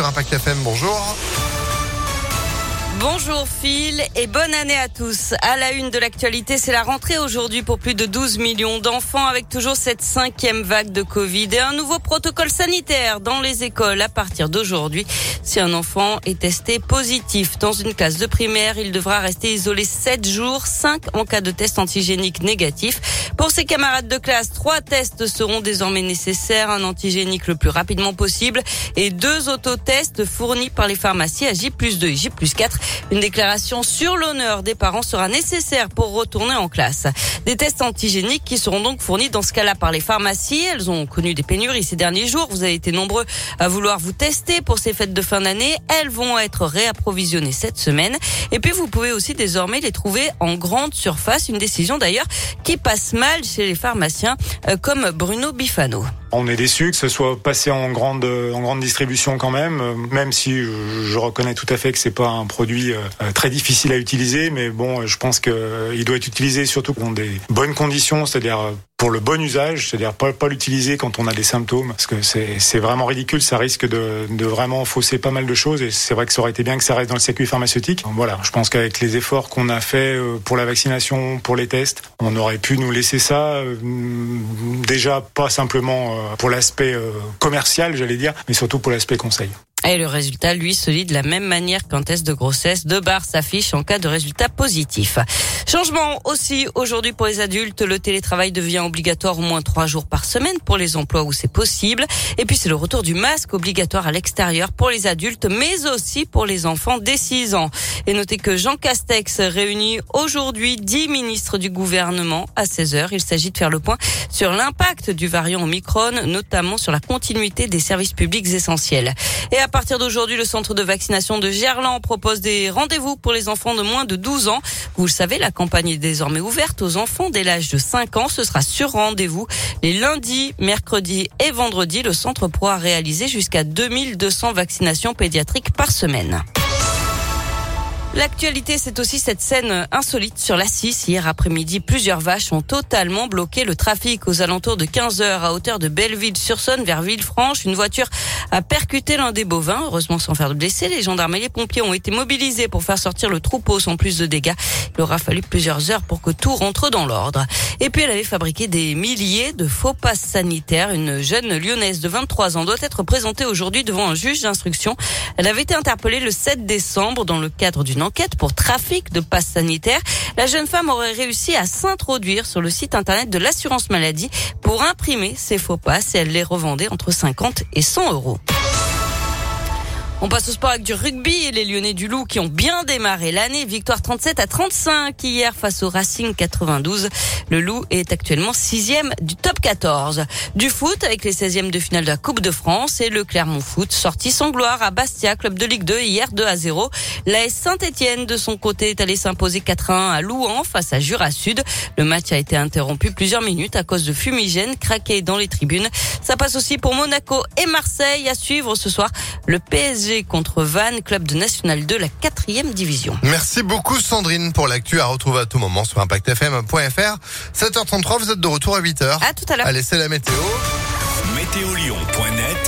sur Impact FM. Bonjour. Bonjour Phil et bonne année à tous. À la une de l'actualité, c'est la rentrée aujourd'hui pour plus de 12 millions d'enfants avec toujours cette cinquième vague de Covid et un nouveau protocole sanitaire dans les écoles à partir d'aujourd'hui. Si un enfant est testé positif dans une classe de primaire, il devra rester isolé 7 jours, 5 en cas de test antigénique négatif. Pour ses camarades de classe, trois tests seront désormais nécessaires, un antigénique le plus rapidement possible et deux autotests fournis par les pharmacies à J 2 et J 4 une déclaration sur l'honneur des parents sera nécessaire pour retourner en classe. Des tests antigéniques qui seront donc fournis dans ce cas-là par les pharmacies. Elles ont connu des pénuries ces derniers jours. Vous avez été nombreux à vouloir vous tester pour ces fêtes de fin d'année. Elles vont être réapprovisionnées cette semaine. Et puis vous pouvez aussi désormais les trouver en grande surface. Une décision d'ailleurs qui passe mal chez les pharmaciens euh, comme Bruno Bifano. On est déçu que ce soit passé en grande en grande distribution quand même, euh, même si je reconnais tout à fait que c'est pas un produit euh, très difficile à utiliser, mais bon, je pense qu'il doit être utilisé surtout dans des bonnes conditions, c'est-à-dire pour le bon usage, c'est-à-dire pas, pas l'utiliser quand on a des symptômes, parce que c'est vraiment ridicule, ça risque de, de vraiment fausser pas mal de choses, et c'est vrai que ça aurait été bien que ça reste dans le circuit pharmaceutique. Voilà, je pense qu'avec les efforts qu'on a fait euh, pour la vaccination, pour les tests, on aurait pu nous laisser ça, déjà pas simplement pour l'aspect euh, commercial, j'allais dire, mais surtout pour l'aspect conseil. Et le résultat, lui, se lit de la même manière qu'un test de grossesse. Deux barres s'affichent en cas de résultat positif. Changement aussi aujourd'hui pour les adultes. Le télétravail devient obligatoire au moins trois jours par semaine pour les emplois où c'est possible. Et puis c'est le retour du masque obligatoire à l'extérieur pour les adultes, mais aussi pour les enfants dès 6 ans. Et notez que Jean Castex réunit aujourd'hui 10 ministres du gouvernement à 16 heures. Il s'agit de faire le point sur l'impact du variant Omicron, notamment sur la continuité des services publics essentiels. Et à partir d'aujourd'hui, le centre de vaccination de Gerland propose des rendez-vous pour les enfants de moins de 12 ans. Vous le savez, la campagne est désormais ouverte aux enfants dès l'âge de 5 ans. Ce sera sur rendez-vous les lundis, mercredis et vendredis. Le centre pourra réaliser jusqu'à 2200 vaccinations pédiatriques par semaine. L'actualité, c'est aussi cette scène insolite sur la 6. Hier après-midi, plusieurs vaches ont totalement bloqué le trafic aux alentours de 15 heures à hauteur de Belleville-sur-Saône vers Villefranche. Une voiture a percuté l'un des bovins, heureusement sans faire de blessés. Les gendarmes et les pompiers ont été mobilisés pour faire sortir le troupeau sans plus de dégâts. Il aura fallu plusieurs heures pour que tout rentre dans l'ordre. Et puis elle avait fabriqué des milliers de faux passes sanitaires. Une jeune lyonnaise de 23 ans doit être présentée aujourd'hui devant un juge d'instruction. Elle avait été interpellée le 7 décembre dans le cadre d'une enquête pour trafic de passes sanitaires. La jeune femme aurait réussi à s'introduire sur le site internet de l'assurance maladie pour imprimer ses faux passes et elle les revendait entre 50 et 100 euros. On passe au sport avec du rugby et les Lyonnais du Loup qui ont bien démarré l'année. Victoire 37 à 35 hier face au Racing 92. Le Loup est actuellement sixième du top 14. Du foot avec les 16e de finale de la Coupe de France et le Clermont Foot sorti sans gloire à Bastia, club de Ligue 2 hier 2 à 0. La Saint-Etienne de son côté est allé s'imposer 4 1 à Louan face à Jura Sud. Le match a été interrompu plusieurs minutes à cause de fumigènes craqués dans les tribunes. Ça passe aussi pour Monaco et Marseille à suivre ce soir le PSG contre Vannes, club de National 2, la quatrième division. Merci beaucoup Sandrine pour l'actu à retrouver à tout moment sur impactfm.fr. 7h33, vous êtes de retour à 8h. À tout à l'heure. Allez, c'est la météo. Météolion.net